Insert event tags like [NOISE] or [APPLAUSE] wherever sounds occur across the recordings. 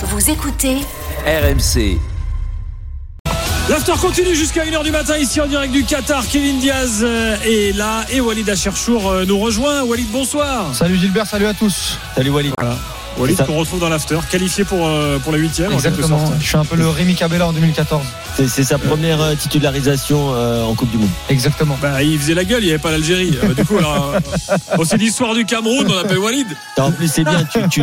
Vous écoutez RMC. L'after continue jusqu'à 1h du matin ici en direct du Qatar. Kevin Diaz euh, est là et Walid Acherchour euh, nous rejoint. Walid, bonsoir. Salut Gilbert, salut à tous. Salut Walid. Voilà. Walid qu'on retrouve dans l'after, qualifié pour, euh, pour la huitième. Exactement. sorte. Je suis un peu le Rémi Cabella en 2014. C'est, sa première euh, titularisation euh, en Coupe du Monde. Exactement. Bah, il faisait la gueule, il n'y avait pas l'Algérie. Euh, du coup, alors, euh, bon, c'est l'histoire du Cameroun, on appelle Walid. En plus, c'est bien, tu, tu,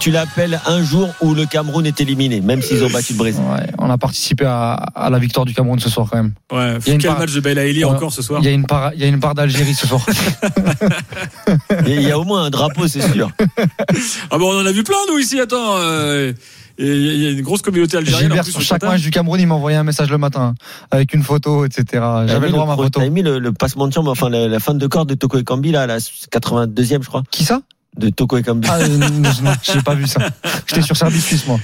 tu, l'appelles, un jour où le Cameroun est éliminé, même s'ils ont battu le Brésil. Ouais, on a participé à, à la victoire du Cameroun ce soir quand même. Ouais, Il y a quel part- match de Belaïli encore ce soir Il y a une part, il y a une part d'Algérie ce soir. [LAUGHS] Il y a au moins un drapeau, c'est sûr. [LAUGHS] Ah bon, on en a vu plein, nous, ici, attends. euh, et Il y a une grosse communauté algérienne. en Gilbert sur chaque match du Cameroun, il m'a envoyé un message le matin avec une photo, etc. J'avais le droit à ma photo. T'as mis le, le passement de chambre, enfin la, la fin de corps de Toko Ekambi, là, la 82e, je crois, Qui ça? De Toko Ekambi. Ah, euh, non, non, j'ai pas vu ça. J'étais sur Service Suisse moi.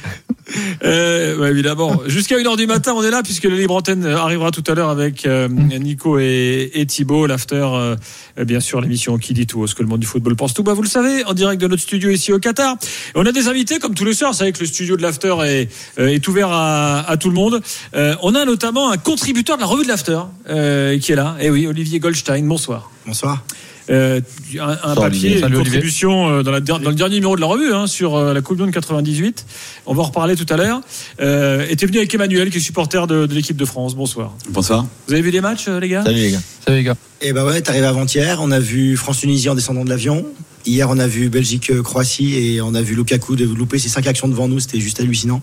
Euh, ouais, évidemment. Jusqu'à 1h du matin, on est là puisque le libre antenne arrivera tout à l'heure avec euh, Nico et, et Thibaut. L'after, euh, bien sûr, l'émission qui dit tout, ce que le monde du football pense tout. Bah, vous le savez, en direct de notre studio ici au Qatar. Et on a des invités comme tous les soirs. Vous savez que le studio de l'after est, euh, est ouvert à, à tout le monde. Euh, on a notamment un contributeur de la revue de l'after euh, qui est là. Et oui, Olivier Goldstein. Bonsoir. Bonsoir. Euh, un, un papier, Olivier. une contribution euh, dans, la, der- dans le dernier numéro de la revue hein, sur euh, la Coupe du Monde 98. On va en reparler tout à l'heure. Euh, et t'es venu avec Emmanuel, qui est supporter de, de l'équipe de France. Bonsoir. Bonsoir. Vous avez vu des matchs, les gars? Salut les gars. Salut les gars. Et bah ouais, t'es arrivé avant-hier. On a vu France-Tunisie en descendant de l'avion. Hier, on a vu Belgique-Croatie et on a vu Lukaku de louper ses cinq actions devant nous. C'était juste hallucinant.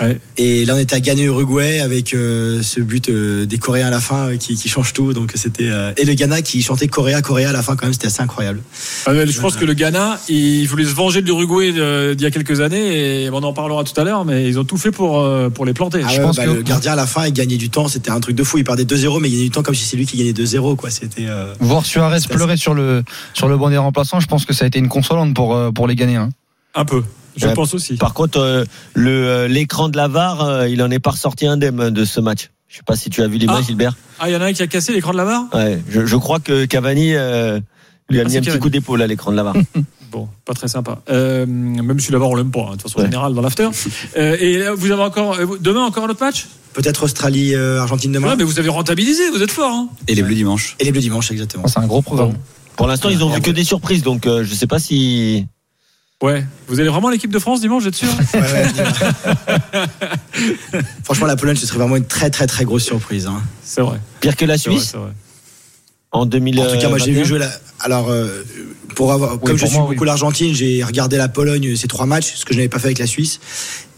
Ouais. Et là, on était à Ghana-Uruguay avec euh, ce but euh, des Coréens à la fin euh, qui, qui change tout. Donc c'était euh, et le Ghana qui chantait Coréa, Coréa à la fin quand même. C'était assez incroyable. Ah ouais, Je pense que le Ghana, il voulait se venger de l'Uruguay d'il y a quelques années. Et on en parlera tout à l'heure, mais ils ont tout fait pour, euh, pour les planter. Ah Je ouais, pense bah, que- le gardien à la fin, il gagnait du temps. C'était un truc de fou. Il perdait 2-0, mais il gagnait du temps comme si c'est lui qui gagnait 2-0. Quoi. C'était. euh, Voir Suarez pleurer sur le sur le banc des remplaçants, je pense que ça a été une consolante pour euh, pour les Ghanéens. Un peu. Je Ouais. pense aussi. Par contre, euh, le, euh, l'écran de la VAR, euh, il en est pas ressorti indemne de ce match. Je sais pas si tu as vu l'image, Ah. Gilbert. Ah, il y en a un qui a cassé l'écran de la barre Ouais, je, je crois que Cavani euh, lui a Ah, mis un petit Cavani. coup d'épaule à l'écran de la VAR. [LAUGHS] Bon, pas très sympa. Euh, même si là-bas on l'aime pas, hein, de toute façon Ouais. générale dans l'after. [LAUGHS] Euh, et là, vous avez encore euh, demain encore un autre match? Peut-être Australie-Argentine demain. Ouais, mais vous avez rentabilisé, vous êtes fort. Hein Et les Bleus dimanche. Et les Bleus dimanche, exactement. Oh, c'est un gros programme. Pour l'instant, ils ont vu que des surprises, donc euh, je sais pas si. ouais. Vous allez vraiment l'équipe de France dimanche, vous êtes sûr Ouais, ouais, Franchement, la Pologne, ce serait vraiment une très très très grosse surprise. hein. C'est vrai. Pire que la vrai, Suisse c'est vrai. en 2000. En tout cas, moi, j'ai vu 21. jouer la. Alors, euh, pour avoir, comme je pour suis moi, beaucoup oui. l'Argentine, j'ai regardé la Pologne ces trois matchs, ce que je n'avais pas fait avec la Suisse.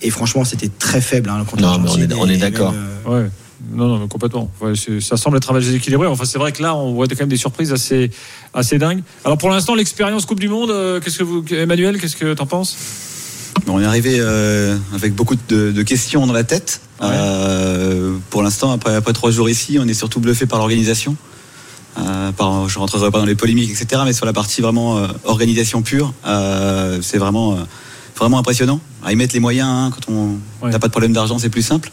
Et franchement, c'était très faible hein, contre Non, mais on l'Argentine. est- on est Et d'accord. euh, Ouais. Non, non, mais complètement. Ouais, ça semble être un match déséquilibré. Enfin, c'est vrai que là, on voit quand même des surprises assez, assez dingues. Alors, pour l'instant, l'expérience Coupe du Monde, euh, qu'est-ce que vous, Emmanuel, qu'est-ce que t'en penses? On est arrivé euh, avec beaucoup de, de questions dans la tête. Ouais. Euh, pour l'instant, après, après trois jours ici, on est surtout bluffé par l'organisation. Euh, par, je rentrerai pas dans les polémiques, etc. Mais sur la partie vraiment organisation pure, c'est vraiment, vraiment impressionnant. À y mettre les moyens, hein, quand on Ouais. n'a pas de problème d'argent, c'est plus simple.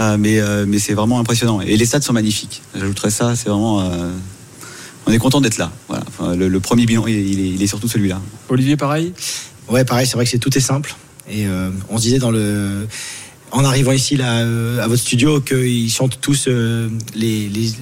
Euh, mais euh, mais c'est vraiment impressionnant. Et les stades sont magnifiques. J'ajouterais ça, c'est vraiment. euh, on est content d'être là. Voilà. Enfin, le, le premier bilan, il est, il est- il est surtout celui-là. Olivier, pareil? Ouais, pareil, c'est vrai que c'est tout est simple. Et euh, on se disait dans le. En arrivant ici là, euh, à votre studio, qu'ils chantent tous, euh, les, les,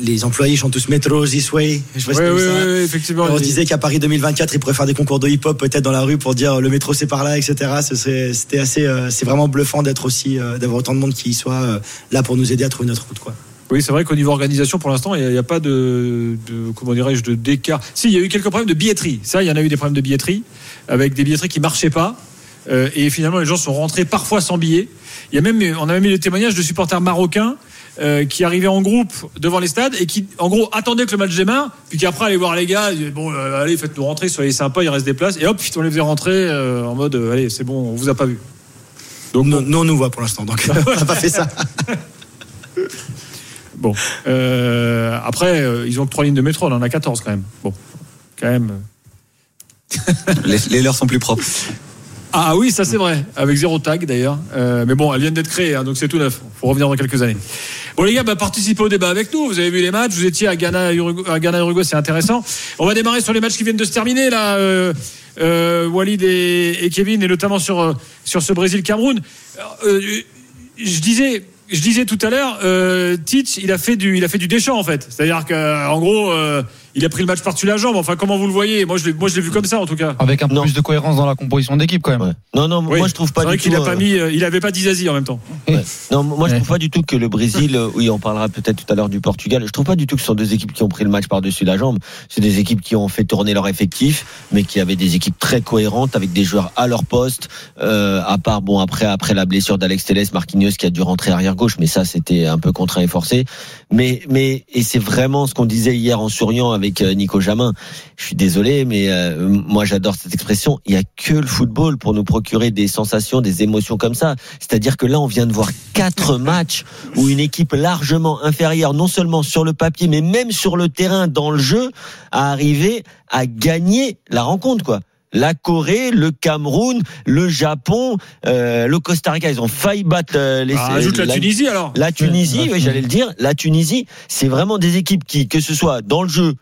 les employés chantent tous Metro This Way. Je Oui, oui, oui, effectivement. on se disait qu'à Paris 2024, ils pourraient faire des concours de hip-hop peut-être dans la rue pour dire le métro c'est par là, etc. C'était assez, euh, c'est vraiment bluffant d'être aussi, euh, d'avoir autant de monde qui soit euh, là pour nous aider à trouver notre route, quoi. Oui, c'est vrai qu'au niveau organisation, pour l'instant, il n'y a, pas de, de comment dirais-je, de d'écart. Si, il y a eu quelques problèmes de billetterie. Ça, il y en a eu des problèmes de billetterie, avec des billetteries qui marchaient pas. Euh, et finalement, les gens sont rentrés parfois sans billets. Il y a même, on a même eu des témoignages de supporters marocains euh, qui arrivaient en groupe devant les stades et qui, en gros, attendaient que le match démarre, puis qui après allaient voir les gars, disaient, bon, euh, allez, faites-nous rentrer, soyez sympas, il reste des places, et hop, on les faisait rentrer euh, en mode, allez, c'est bon, on vous a pas vu. Donc nous, nous, on nous voit pour l'instant, donc [LAUGHS] on n'a pas fait ça. [LAUGHS] Bon, après, ils ont que trois lignes de métro, on en a 14 quand même. Bon, quand même. Les, les leurs sont plus propres. Ah oui, ça c'est vrai, avec zéro tag d'ailleurs. Euh, mais bon, elles viennent d'être créées, hein, donc c'est tout neuf. faut revenir dans quelques années. Bon les gars, bah, participez au débat avec nous. Vous avez vu les matchs, vous étiez à Ghana, Urugu- à Ghana, Uruguay, c'est intéressant. On va démarrer sur les matchs qui viennent de se terminer là. Euh, euh, Walid et, Kevin, et notamment sur, sur ce Brésil-Cameroun. Je disais. Je disais tout à l'heure, Tite, il a fait du, il a fait du Deschamps en fait. C'est-à-dire qu'en gros, il a pris le match par-dessus la jambe. Enfin, comment vous le voyez? Moi, je l'ai, moi, je l'ai vu comme ça en tout cas. Avec un peu Non. plus de cohérence dans la composition d'équipe quand même. Ouais. Non, non, Oui. moi je trouve pas C'est vrai du qu'il tout. a pas euh, mis, euh, il avait pas d'Izazi en même temps. Ouais. Non, moi je trouve pas du tout que le Brésil, euh, oui, on parlera peut-être tout à l'heure du Portugal. Je trouve pas du tout que ce sont deux équipes qui ont pris le match par-dessus la jambe. C'est des équipes qui ont fait tourner leur effectif, mais qui avaient des équipes très cohérentes avec des joueurs à leur poste. Euh, à part bon après après la blessure d'Alex Telles, Marquinhos qui a dû rentrer arrière gauche, mais ça c'était un peu contraint et forcé. Mais mais et c'est vraiment ce qu'on disait hier en souriant avec euh, Nico Jamin. Je suis désolé, mais euh, moi j'adore cette expression. Il y a que le football pour nous procurer des sensations, des émotions comme ça. C'est-à-dire que là, on vient de voir quatre [LAUGHS] matchs où une équipe largement inférieure, non seulement sur le papier, mais même sur le terrain, dans le jeu, a arrivé à gagner la rencontre, quoi. La Corée, le Cameroun, le Japon, euh, le Costa Rica, ils ont failli battre euh, les. Ah, ajoute la, Tunisie alors. La Tunisie, oui, j'allais le dire. La Tunisie, c'est vraiment des équipes qui, que ce soit dans le jeu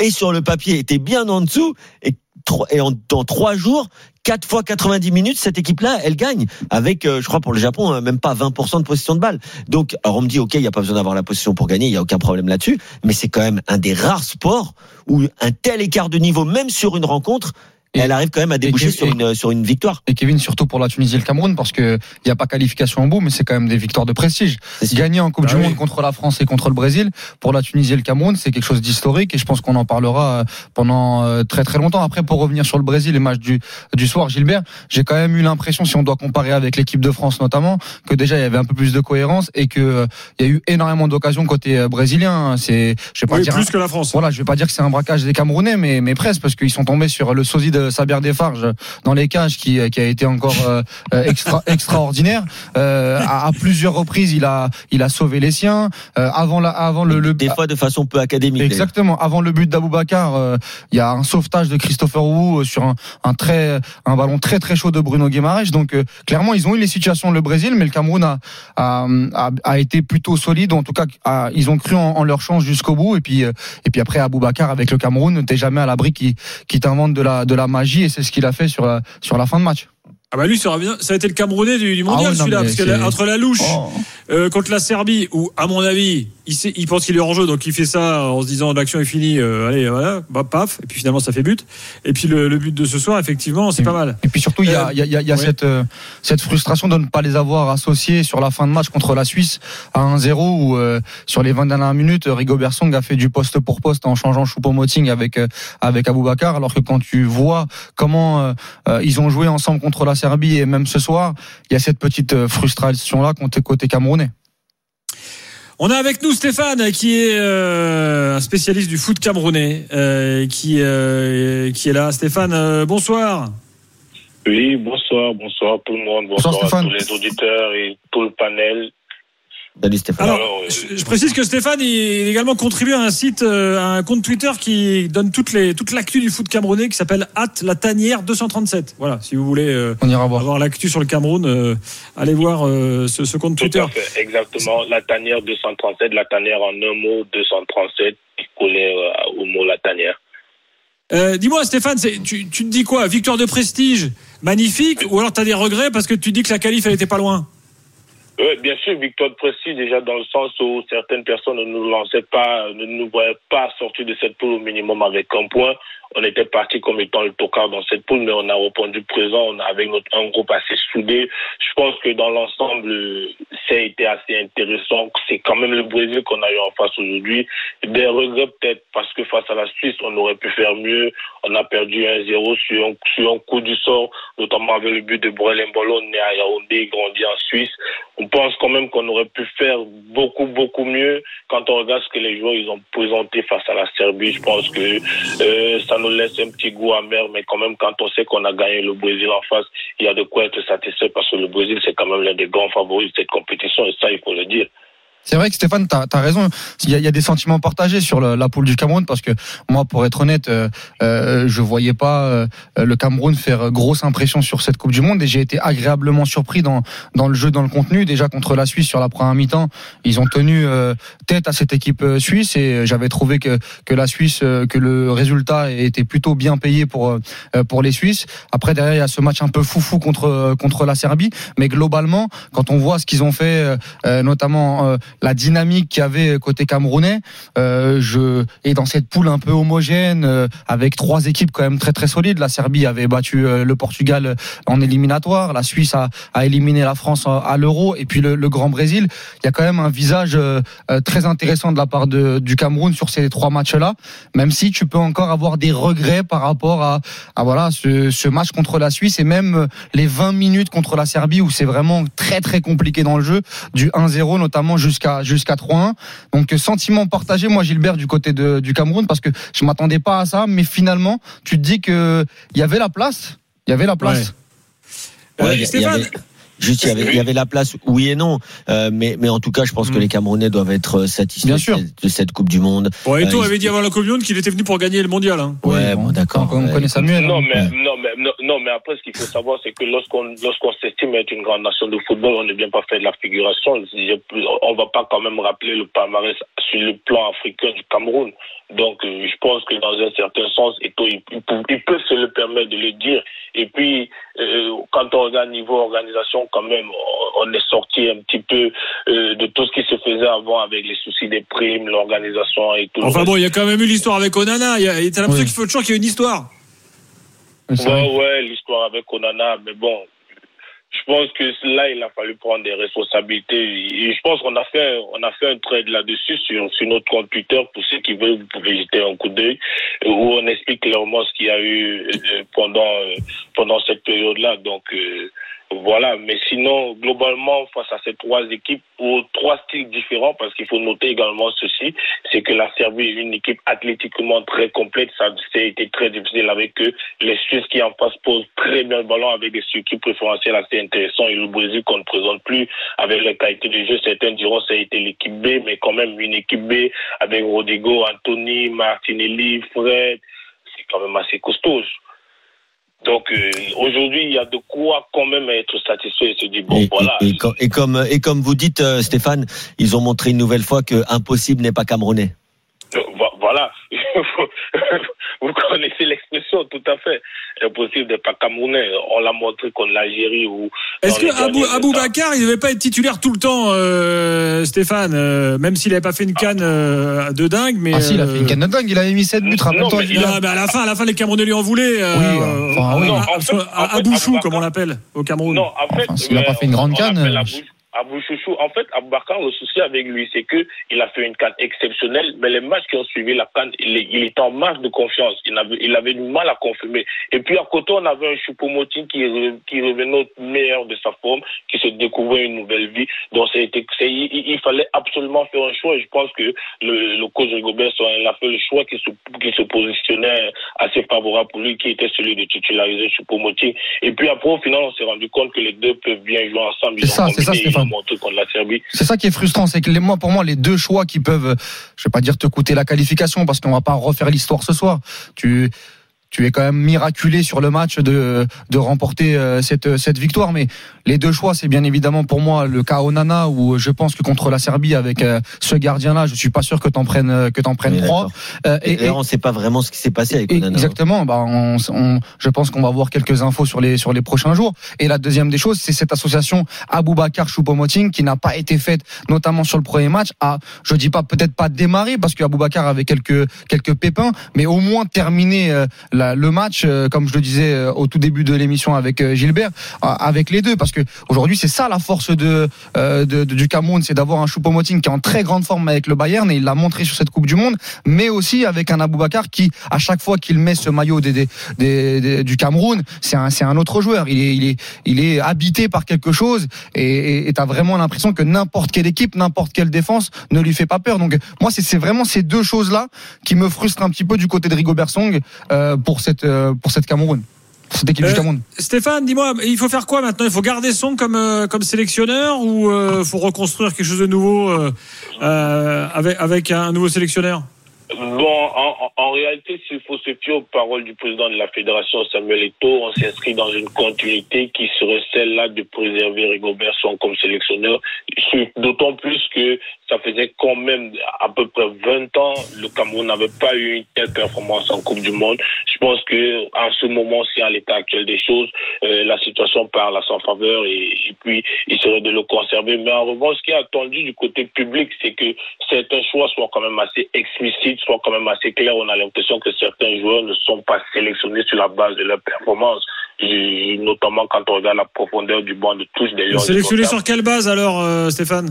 et sur le papier, étaient bien en dessous. Et en, dans trois jours, 4 fois 90 minutes, cette équipe-là, elle gagne. Avec, euh, je crois, pour le Japon, hein, même pas 20% de possession de balle. Donc, alors on me dit, OK, il n'y a pas besoin d'avoir la possession pour gagner, il n'y a aucun problème là-dessus. Mais c'est quand même un des rares sports où un tel écart de niveau, même sur une rencontre, Et- elle arrive quand même à déboucher sur, une, sur une victoire. Et Kevin, surtout pour la Tunisie et le Cameroun, parce que il n'y a pas qualification en bout, mais c'est quand même des victoires de prestige. Gagner en Coupe Bah du oui. Monde contre la France et contre le Brésil, pour la Tunisie et le Cameroun, c'est quelque chose d'historique et je pense qu'on en parlera euh, pendant euh, très très longtemps. Après, pour revenir sur le Brésil, les matchs du, du soir, Gilbert, j'ai quand même eu l'impression, si on doit comparer avec l'équipe de France notamment, que déjà il y avait un peu plus de cohérence et que euh, il y a eu énormément d'occasions côté euh, brésilien. C'est, je vais pas Oui, dire plus que la France. voilà, je vais pas dire que c'est un braquage des Camerounais, mais, mais presque, parce qu'ils sont tombés sur le sosie de Sabir Defarge dans les cages, qui, qui a été encore euh, euh, extra, [LAUGHS] extraordinaire. Euh, à, à plusieurs reprises, il a, il a sauvé les siens. Euh, avant, la, avant le, le Des fois de façon peu académique. Exactement. Avant le but d'Aboubacar, euh, il y a un sauvetage de Christopher Wu euh, sur un, un très un ballon très très chaud de Bruno Guimaraes. Donc euh, clairement, ils ont eu les situations le Brésil, mais le Cameroun a a, a, a été plutôt solide. En tout cas, a- ils ont cru en, en leur chance jusqu'au bout. Et puis euh, et puis après Aboubacar avec le Cameroun, t'es jamais à l'abri qui qui t'invente de la de la magie et c'est ce qu'il a fait sur la sur la fin de match. Ah bah lui, ça, a été le Camerounais du, du mondial Ah oui, celui-là, parce que c'est- la- entre la louche Oh. euh, contre la Serbie, où à mon avis, il, sait, il pense qu'il est hors jeu, donc il fait ça en se disant l'action est finie, euh, allez voilà, bah, paf, et puis finalement ça fait but. Et puis le, le but de ce soir, effectivement, c'est pas mal. Et puis surtout, il y a, y a, y a- y a cette, euh, cette frustration de ne pas les avoir associés sur la fin de match contre la Suisse à 1-0 où euh, sur les 20 dernières minutes, Rigobert Song a fait du poste pour poste en changeant Choupo-Moting avec euh, avec Aboubacar, alors que quand tu vois comment ils ont joué ensemble contre la Serbie et même ce soir, il y a cette petite euh, frustration là côté côté camerounais. On a avec nous Stéphane, qui est euh, un spécialiste du foot camerounais, euh, qui, euh, qui est là. Stéphane, euh, bonsoir. Oui, bonsoir, bonsoir tout le monde, bonsoir, Bonsoir, à Stéphane. tous les auditeurs et tout le panel. Salut Stéphane. Alors, Alors, euh, je, je précise que Stéphane il également contribue à un site, euh, à un compte Twitter qui donne toutes les, toute l'actu du foot camerounais qui s'appelle At la tanière 237. Voilà, si vous voulez euh, On ira voir. avoir l'actu sur le Cameroun, euh, allez voir euh, ce, ce compte Tout Twitter. fait, exactement. La tanière 237, la tanière en un mot, 237, collé euh, au mot la tanière. Euh, Dis-moi Stéphane, c'est- tu, tu te dis quoi? Victoire de prestige, magnifique, ou alors tu as des regrets parce que tu dis que la qualif elle était pas loin? Oui, bien sûr, victoire de précis, déjà dans le sens où certaines personnes ne nous lançaient pas, ne nous voyaient pas sortir de cette poule au minimum avec un point. On était parti comme étant le tocard dans cette poule, mais on a répondu présent, on a avec notre, un groupe assez soudé. Je pense que dans l'ensemble, ça a été assez intéressant. C'est quand même le Brésil qu'on a eu en face aujourd'hui. Des regrets peut-être parce que face à la Suisse, on aurait pu faire mieux. On a perdu 1-0 sur un, sur un coup du sort, notamment avec le but de Brelin Bolo, né à Yaoundé, grandi en Suisse. On pense quand même qu'on aurait pu faire beaucoup, beaucoup mieux quand on regarde ce que les joueurs ils ont présenté face à la Serbie. Je pense que euh, ça nous laisse un petit goût amer, mais quand même, quand on sait qu'on a gagné le Brésil en face, il y a de quoi être satisfait parce que le Brésil, c'est quand même l'un des grands favoris de cette compétition et ça, il faut le dire. C'est vrai que Stéphane, tu as, raison. Il y, a, il y, a, des sentiments partagés sur la poule du Cameroun parce que moi, pour être honnête, euh, euh, je voyais pas euh, le Cameroun faire grosse impression sur cette Coupe du Monde et j'ai été agréablement surpris dans, dans le jeu, dans le contenu. Déjà contre la Suisse sur la première mi-temps, ils ont tenu euh, tête à cette équipe euh, suisse et j'avais trouvé que, que la Suisse, que le résultat était plutôt bien payé pour, pour les Suisses. Après, derrière, il y a ce match un peu foufou contre, contre la Serbie. Mais globalement, quand on voit ce qu'ils ont fait, notamment la dynamique qu'il y avait côté camerounais. Euh, je et dans cette poule un peu homogène euh, avec trois équipes quand même très très solides. La Serbie avait battu euh, le Portugal en éliminatoire, la Suisse a, éliminé la France à, l'Euro et puis le, Grand Brésil. Il y a quand même un visage très intéressant de la part de, du Cameroun sur ces trois matchs-là. Même si tu peux encore avoir des regrets par rapport à, à voilà ce, ce match contre la Suisse et même les 20 minutes contre la Serbie où c'est vraiment très très compliqué dans le jeu du 1-0 notamment jusqu'à jusqu'à 3-1. Donc sentiment partagé, moi Gilbert du côté de, du Cameroun parce que je m'attendais pas à ça, mais finalement tu te dis que il y avait la place, il y avait la place. Ouais. Stéphane. Juste, il y, avait, il y avait la place, oui et non. Euh, mais, mais en tout cas, je pense que mm. les Camerounais doivent être euh, satisfaits de cette Coupe du Monde. Bon, et toi, euh, avait dit avant la Coupe du Monde qu'il était venu pour gagner le mondial. Hein. Ouais, bon, d'accord. On connaît Samuel. Non, mais, non, mais, non, mais après, ce qu'il faut savoir, c'est que lorsqu'on lorsqu'on s'estime être une grande nation de football, on ne vient pas faire de la figuration. On va pas quand même rappeler le palmarès sur le plan africain du Cameroun. Donc, euh, je pense que dans un certain sens, il, il, peut se le permettre de le dire. Et puis, euh, quand on regarde niveau organisation, quand même, on est sorti un petit peu euh, de tout ce qui se faisait avant avec les soucis des primes, l'organisation et tout. Enfin bon, il y a quand même eu l'histoire avec Onana. Il y a, t'as l'impression qu'il faut toujours qu'il y ait une histoire. Ouais, ouais, l'histoire avec Onana, mais bon, je pense que là, il a fallu prendre des responsabilités. Et je pense qu'on a fait, on a fait un trade là-dessus sur, sur notre compte Twitter pour ceux qui veulent, vous pouvez jeter un coup d'œil, où on explique clairement ce qu'il y a eu euh, pendant, euh, pendant cette période-là. Donc, euh, voilà, mais sinon, globalement, face à ces trois équipes, aux trois styles différents, parce qu'il faut noter également ceci, c'est que la Serbie est une équipe athlétiquement très complète. Ça a été très difficile avec eux. Les Suisses qui en face posent très bien le ballon avec des circuits préférentiels assez intéressants. Et le Brésil qu'on ne présente plus avec la qualité de jeu. Certains diront que ça a été l'équipe B, mais quand même une équipe B avec Rodrigo, Anthony, Martinelli, Fred. C'est quand même assez costaud. Donc euh, aujourd'hui, il y a de quoi quand même être satisfait et se dire bon voilà. Et, comme et comme vous dites euh, Stéphane, ils ont montré une nouvelle fois que impossible n'est pas camerounais. Euh, voilà, [LAUGHS] vous connaissez l'expression tout à fait. Impossible n'est pas camerounais. On l'a montré contre l'Algérie ou. Est-ce que Abou, Abou Bakar, il ne devait pas être titulaire tout le temps, euh, Stéphane, euh, même s'il n'avait pas fait une canne euh, de dingue, mais. Ah si, il a fait une canne de dingue. Il avait mis 7 buts. Rappelle-toi. à la fin, à la fin, les Camerounais lui en voulaient. oui, enfin, oui. Abouchou, comme on l'appelle au Cameroun. Non, en fait, il n'a pas fait une grande canne. Abou Chouchou, en fait, Aboubacar, le souci avec lui, c'est que il a fait une canne exceptionnelle, mais les matchs qui ont suivi la canne, il, était en marge de confiance. Il avait, il avait du mal à confirmer. Et puis, à côté, on avait un Choupo-Moting qui, qui revenait au meilleur de sa forme, qui se découvrait une nouvelle vie. Donc, c'était, il, il, fallait absolument faire un choix. Et je pense que le, le coach Rigobert, il a fait le choix qui se, qui se positionnait assez favorable pour lui, qui était celui de titulariser Choupo-Moting. Et puis, après, au final, on s'est rendu compte que les deux peuvent bien jouer ensemble. C'est ça, c'est ça, c'est ça qui est frustrant, c'est que les, moi, pour moi, les deux choix qui peuvent, je vais pas dire te coûter la qualification parce qu'on va pas refaire l'histoire ce soir. Tu tu es quand même miraculé sur le match de, de remporter euh, cette, cette victoire. Mais les deux choix, c'est bien évidemment pour moi le cas Onana où je pense que contre la Serbie avec euh, ce gardien-là, je suis pas sûr que t'en prennes euh, que t'en prennes trois. et, et, on sait pas vraiment ce qui s'est passé avec Onana. Hein. Exactement. Bah, on, on, je pense qu'on va avoir quelques infos sur les sur les prochains jours. Et la deuxième des choses, c'est cette association Aboubacar Choupo-Moting qui n'a pas été faite, notamment sur le premier match. À, je dis pas peut-être pas démarrer parce qu'Aboubacar avait quelques quelques pépins, mais au moins terminer la le match, euh, comme je le disais euh, au tout début de l'émission avec euh, Gilbert, avec les deux, parce que aujourd'hui c'est ça la force de, du Cameroun, c'est d'avoir un Choupo-Moting qui est en très grande forme avec le Bayern et il l'a montré sur cette Coupe du Monde, mais aussi avec un Aboubacar qui, à chaque fois qu'il met ce maillot des, du Cameroun, c'est un, c'est un autre joueur. Il est, il est, habité par quelque chose et tu as vraiment l'impression que n'importe quelle équipe, n'importe quelle défense ne lui fait pas peur. Donc moi c'est vraiment ces deux choses là qui me frustrent un petit peu du côté de Rigobert Song cette euh, pour cette Cameroun. cette équipe du Euh, Cameroun. Stéphane, dis-moi, il faut faire quoi maintenant? Il faut garder son comme, euh, comme sélectionneur ou il faut reconstruire quelque chose de nouveau euh, euh, avec, avec un nouveau sélectionneur? Bon, en, en- en réalité, s'il faut se fier aux paroles du président de la fédération, Samuel Eto'o, on s'inscrit dans une continuité qui serait celle-là de préserver Rigobert Song comme sélectionneur. D'autant plus que ça faisait quand même à peu près 20 ans, le Cameroun n'avait pas eu une telle performance en Coupe du Monde. Je pense que en ce moment-ci, à l'état actuel des choses, euh, la situation parle à son faveur et, et puis il serait de le conserver. Mais en revanche, ce qui est attendu du côté public, c'est que certains choix soient quand même assez explicites, soient quand même assez clairs. On a l'impression que certains joueurs ne sont pas sélectionnés sur la base de leur performance, notamment quand on regarde la profondeur du banc de touche des. Sélectionné sur quelle base alors, euh, Stéphane?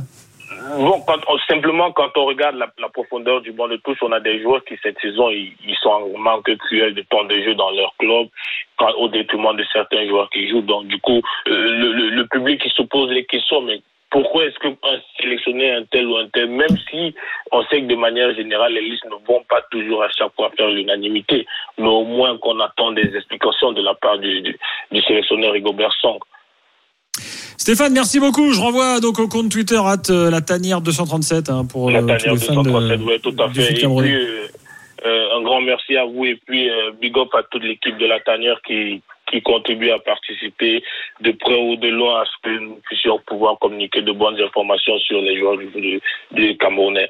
Bon, quand simplement quand on regarde la, la profondeur du banc de touche, on a des joueurs qui cette saison ils, ils sont en manque cruel de temps de jeu dans leur club, au détriment de certains joueurs qui jouent. Donc du coup, euh, le, le, le public il se pose les questions, mais pourquoi est-ce qu'un sélectionner un tel ou un tel, même si on sait que de manière générale les listes ne vont pas toujours à chaque fois faire l'unanimité, mais au moins qu'on attend des explications de la part du, du, du sélectionneur Rigobert Song. Stéphane, merci beaucoup. Je renvoie donc au compte Twitter at euh, la tanière 237 hein, pour La euh, tous tanière les fans 237, de, ouais, tout à du fait. Et puis, euh, un grand merci à vous et puis euh, big up à toute l'équipe de la tanière qui, qui contribue à participer de près ou de loin à ce que nous puissions pouvoir communiquer de bonnes informations sur les joueurs du, du, du Camerounais.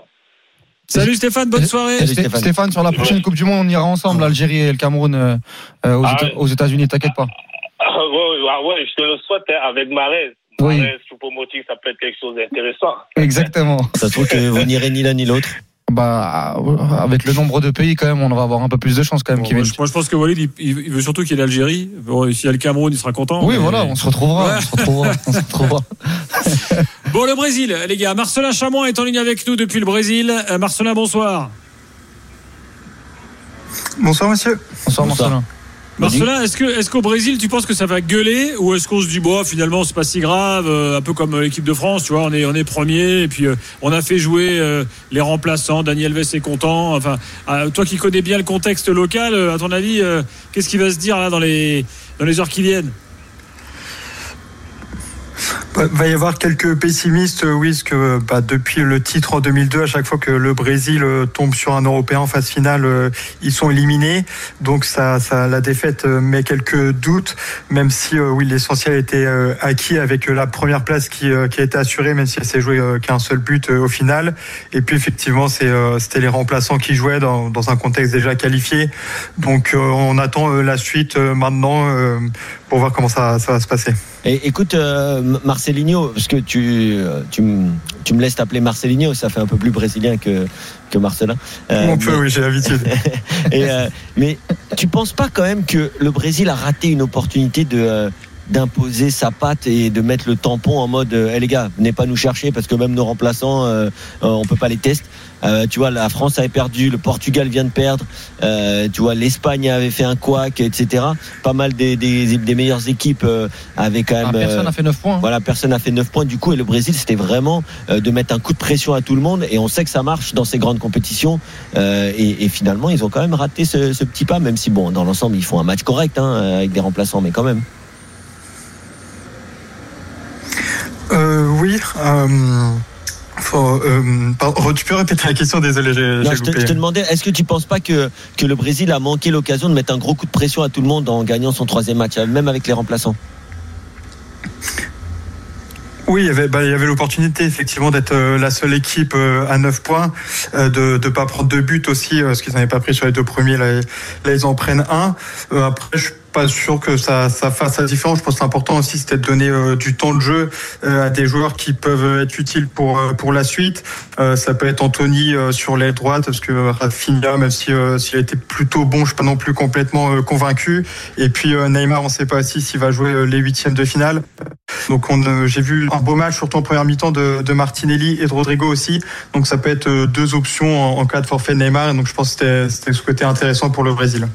Salut Stéphane, bonne soirée. Salut, Stéphane. Stéphane, sur la prochaine Coupe du Monde, on ira ensemble, l'Algérie et le Cameroun euh, aux, Ah aux États-Unis, t'inquiète pas. Ah ouais, ah ouais, je te le souhaite hein, avec Marez. Oui. Choupo-Moting, ça peut être quelque chose d'intéressant. Exactement. Ça se trouve que vous n'irez ni l'un ni l'autre. Bah, avec le nombre de pays, quand même, on va avoir un peu plus de chance, quand même, Bon, Kevin. moi, je, moi, je pense que Walid, il, il veut surtout qu'il y ait l'Algérie. Bon, S'il y a le Cameroun, il sera content. Oui, mais- voilà, on se retrouvera. Ouais. On se retrouvera. on se retrouvera. [LAUGHS] Bon, le Brésil, les gars. Marcelin Chamois est en ligne avec nous depuis le Brésil. Euh, Marcelin, bonsoir. Bonsoir monsieur. Bonsoir, Bonsoir. Marcelin. Marcelin, est-ce qu'au Brésil, tu penses que ça va gueuler ou est-ce qu'on se dit bon, finalement, c'est pas si grave, euh, un peu comme euh, l'équipe de France, tu vois, on est on est premier et puis euh, on a fait jouer les remplaçants. Daniel Vess est content. Enfin, toi qui connais bien le contexte local, à ton avis, qu'est-ce qui va se dire là dans les dans les heures qui viennent? Bah, va y avoir quelques pessimistes, euh, oui, parce que bah, depuis le titre en 2002, à chaque fois que le Brésil euh, tombe sur un Européen en phase finale, euh, ils sont éliminés. Donc ça, la défaite euh, met quelques doutes, même si euh, oui, l'essentiel était euh, acquis avec euh, la première place qui, euh, a été assurée, même si elle s'est jouée euh, qu'un seul but euh, au final. Et puis effectivement, euh, c'était les remplaçants qui jouaient dans, un contexte déjà qualifié. Donc euh, on attend euh, la suite euh, maintenant euh, pour voir comment ça, va se passer. Écoute, euh, M- Marcelinho, parce que tu, tu, tu me laisses t'appeler Marcelinho, ça fait un peu plus brésilien que, que Marcelin. Euh, on peut, mais- oui, j'ai l'habitude. [LAUGHS] Euh, mais tu penses pas quand même que le Brésil a raté une opportunité de euh, d'imposer sa patte et de mettre le tampon en mode euh, Eh les gars venez pas nous chercher parce que même nos remplaçants euh, euh, on peut pas les tester Euh, tu vois la France avait perdu le Portugal vient de perdre euh, tu vois l'Espagne avait fait un couac etc pas mal des, des, des meilleures équipes avaient quand Ah, même personne euh, n'a fait 9 points. hein. voilà, personne n'a fait 9 points du coup et le Brésil c'était vraiment de mettre un coup de pression à tout le monde et on sait que ça marche dans ces grandes compétitions et, et finalement ils ont quand même raté ce, ce petit pas même si bon dans l'ensemble ils font un match correct hein, avec des remplaçants mais quand même. Euh, oui. Euh, faut, euh, pardon, tu peux répéter la question Désolé, Non, je, te, loupé. je te demandais est-ce que tu penses pas que, que le Brésil a manqué l'occasion de mettre un gros coup de pression à tout le monde en gagnant son troisième match même avec les remplaçants? Oui, il y avait, bah, il y avait l'opportunité effectivement d'être euh, la seule équipe euh, à 9 points, euh, de ne pas prendre deux buts aussi, euh, parce qu'ils n'avaient pas pris sur les deux premiers, là, là ils en prennent un. Euh, après, je pas sûr que ça, fasse la différence. Je pense que l'important aussi, c'était de donner euh, du temps de jeu euh, à des joueurs qui peuvent être utiles pour, euh, pour la suite. Euh, ça peut être Anthony euh, sur l'aile droite, parce que Rafinha, même si euh, s'il a été plutôt bon, je suis pas non plus complètement euh, convaincu. Et puis euh, Neymar, on sait pas aussi s'il va jouer euh, les huitièmes de finale. Donc on, euh, j'ai vu un beau match, surtout en première mi-temps de, Martinelli et de Rodrigo aussi. Donc ça peut être euh, deux options en, cas de forfait Neymar. Donc je pense que c'était, c'était ce côté intéressant pour le Brésil.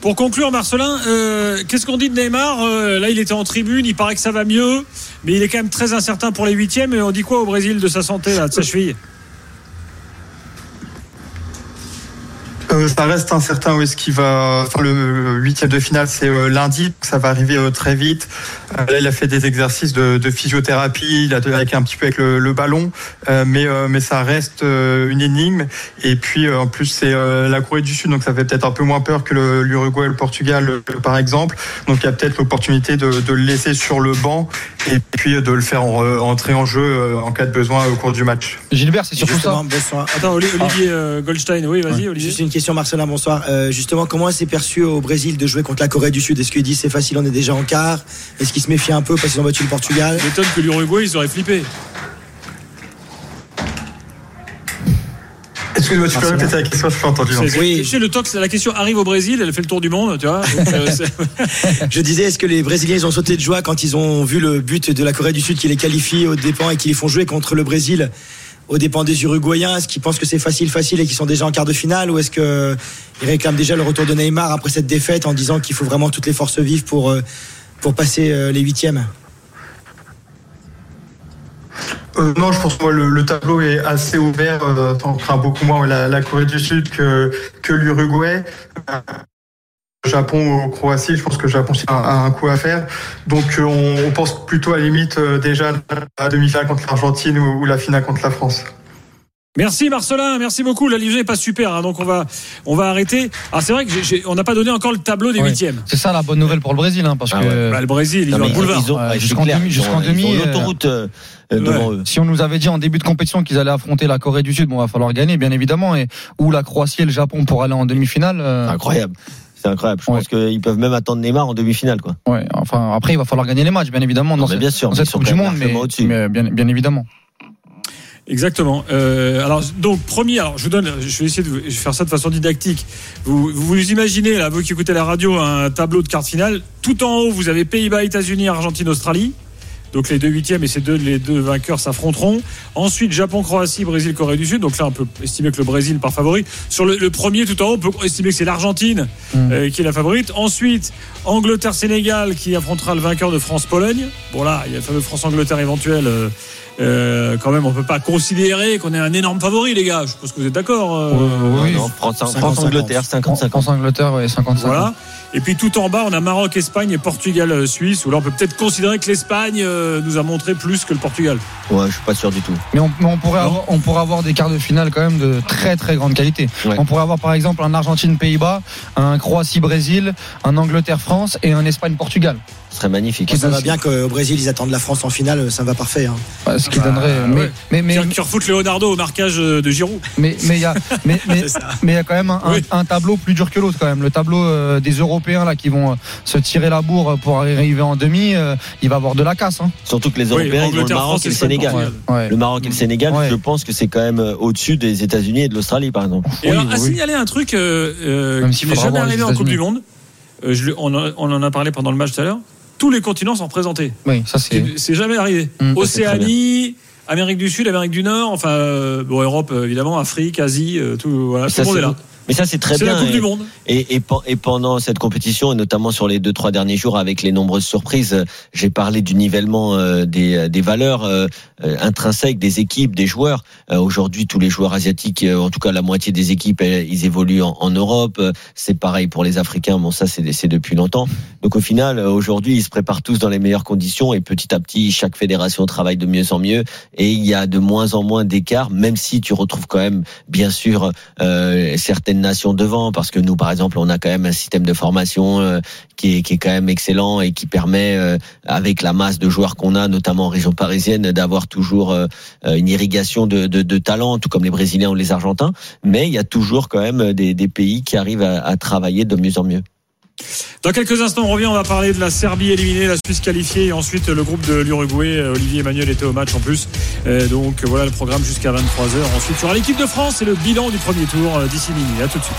Pour conclure, Marcelin, euh, qu'est-ce qu'on dit de Neymar Euh, Là, il était en tribune, il paraît que ça va mieux, mais il est quand même très incertain pour les huitièmes. Et on dit quoi au Brésil de sa santé, là, de sa cheville? Euh, ça reste incertain où est-ce qu'il va. Enfin, le huitième de finale, c'est euh, lundi, ça va arriver euh, très vite. Là, il a fait des exercices de, de physiothérapie, il a avec un petit peu avec le, le ballon, mais mais ça reste une énigme. Et puis en plus, c'est la Corée du Sud, donc ça fait peut-être un peu moins peur que l'Uruguay et le Portugal, par exemple. Donc il y a peut-être l'opportunité de, de le laisser sur le banc et puis de le faire en- entrer en jeu en cas de besoin au cours du match. Gilbert, c'est surtout ça. Attends, Oli- Olivier Goldstein, oui, vas-y, Olivier. Juste une question, Marcelin, bonsoir. Euh, justement, comment c'est perçu au Brésil de jouer contre la Corée du Sud? Est-ce qu'il dit c'est facile, on est déjà en quart? Est-ce qu'il se méfie un peu parce qu'ils ont battu le Portugal? Je m'étonne que l'Uruguay, ils auraient flippé. Excuse-moi, tu peux répéter la question, je n'ai pas entendu. Oui. Tu sais, le tox, la question arrive au Brésil, elle fait le tour du monde, tu vois. donc, euh, [LAUGHS] Je disais, est-ce que les Brésiliens ils ont sauté de joie quand ils ont vu le but de la Corée du Sud qui les qualifie aux dépens et qui les font jouer contre le Brésil? Aux dépens des Uruguayens Est-ce qu'ils pensent que c'est facile, facile et qu'ils sont déjà en quart de finale Ou est-ce qu'ils réclament déjà le retour de Neymar après cette défaite en disant qu'il faut vraiment toutes les forces vives pour, euh, pour passer euh, les huitièmes? Euh, non, je pense que le, le tableau est assez ouvert. Euh, craint beaucoup moins la, la Corée du Sud que, que l'Uruguay. Japon ou Croatie, je pense que le Japon a, un coup à faire. Donc euh, on, pense plutôt à la limite euh, déjà à la demi-finale contre l'Argentine ou, la finale contre la France. Merci Marcelin, merci beaucoup. La livraison n'est pas super, hein, donc on va, on va arrêter. Ah, c'est vrai que on n'a pas donné encore le tableau des huitièmes. C'est ça la bonne nouvelle pour le Brésil, hein, parce Ah que Bah, le Brésil, ils Non, ont un boulevard. jusqu'en demi- ont demi, euh, l'autoroute euh, devant Ouais. eux. si on nous avait dit en début de compétition qu'ils allaient affronter la Corée du Sud, bon, va falloir gagner, bien évidemment, et ou la Croatie et le Japon pour aller en demi-finale. euh, incroyable. C'est incroyable. Je Ouais. pense qu'ils peuvent même attendre Neymar en demi-finale, quoi. ouais, enfin, après, il va falloir gagner les matchs, bien évidemment, dans Non, mais cette, bien sûr, dans mais cette Coupe du Monde, mais, mais bien, bien évidemment. Exactement. Euh, alors donc premier, alors je vous donne, je vais essayer de vous- je vais faire ça de façon didactique. Vous vous, vous imaginez là, vous qui écoutez la radio, un tableau de carte finale. Tout en haut, vous avez Pays-Bas, États-Unis, Argentine, Australie. Donc les deux huitièmes et ces deux les deux vainqueurs s'affronteront. Ensuite Japon, Croatie, Brésil, Corée du Sud. Donc là on peut estimer que le Brésil part favori. Sur le, le premier tout en haut, on peut estimer que c'est l'Argentine Mm. euh, qui est la favorite. Ensuite Angleterre, Sénégal qui affrontera le vainqueur de France, Pologne. Bon là il y a le fameux France Angleterre éventuel. euh, euh, quand même on peut pas considérer qu'on est un énorme favori les gars. Je pense que vous êtes d'accord. euh, Oui. Non, France, 50, France-Angleterre, 50-50. France-Angleterre, ouais, 55. Voilà. Et puis tout en bas, on a Maroc, Espagne et Portugal, euh, Suisse. Où là, on peut peut-être considérer que l'Espagne euh, nous a montré plus que le Portugal. Ouais, je suis pas sûr du tout. Mais, on, mais on pourrait avoir, on pourrait avoir des quarts de finale quand même de très très grande qualité. Ouais. On pourrait avoir par exemple un Argentine-Pays-Bas, un Croatie-Brésil, un Angleterre-France et un Espagne-Portugal. Serait magnifique. Ça va bien qu'au Brésil ils attendent la France en finale, ça va parfait. hein. Ouais, Ce qui Bah, donnerait. Mais ouais. mais mais Mais, qui refoutent Leonardo au marquage euh, de Giroud. mais mais il y a [LAUGHS] mais mais mais y a quand même un, Oui. tableau plus dur que l'autre quand même. Le tableau euh, des Européens là qui vont euh, se tirer la bourre pour arriver en demi, euh, il va avoir de la casse. Hein. Surtout que les Oui, Européens, ils ont le Maroc et le Sénégal. Ouais. Le Maroc et le Sénégal, Ouais. je pense que c'est quand même euh, au-dessus des États-Unis et de l'Australie, par exemple. Et Oui, alors, à oui. signaler un truc euh, euh, qui n'est jamais arrivé en Coupe du Monde. Euh, je on, en- on en a parlé pendant le match tout à l'heure. Tous les continents sont représentés. Oui, ça c'est. C'est jamais arrivé. Mm, très Océanie, Amérique du Sud, Amérique du Nord, enfin, euh, bon, Europe euh, évidemment, Afrique, Asie, euh, tout, voilà, tout le monde est là. Mais ça, c'est très C'est bien. la Coupe et- du Monde. Et, et, et pendant cette compétition, et notamment sur les deux trois derniers jours, avec les nombreuses surprises, euh, j'ai parlé du nivellement euh, des, des valeurs euh, euh, intrinsèques des équipes, des joueurs. Euh, Aujourd'hui, tous les joueurs asiatiques, euh, en tout cas la moitié des équipes, euh, ils évoluent en, en Europe. Euh, C'est pareil pour les Africains. Bon, ça, c'est depuis longtemps. Donc au final, euh, aujourd'hui, ils se préparent tous dans les meilleures conditions et petit à petit, chaque fédération travaille de mieux en mieux et il y a de moins en moins d'écart, même si tu retrouves quand même, bien sûr, euh, certaines nations devant, parce que nous, par exemple, on a quand même un système de formation euh, qui, est, quand même excellent et qui permet, euh, avec la masse de joueurs qu'on a, notamment en région parisienne, d'avoir toujours euh, une irrigation de, de, talents, tout comme les Brésiliens ou les Argentins. Mais il y a toujours quand même des, pays qui arrivent à travailler de mieux en mieux. Dans quelques instants, on revient. On va parler de la Serbie éliminée, la Suisse qualifiée et ensuite le groupe de l'Uruguay. Euh, Olivier Emmanuel était au match en plus. Euh, donc voilà le programme jusqu'à 23h. Ensuite, il y aura l'équipe de France et le bilan du premier tour euh, d'ici minuit. À tout de suite.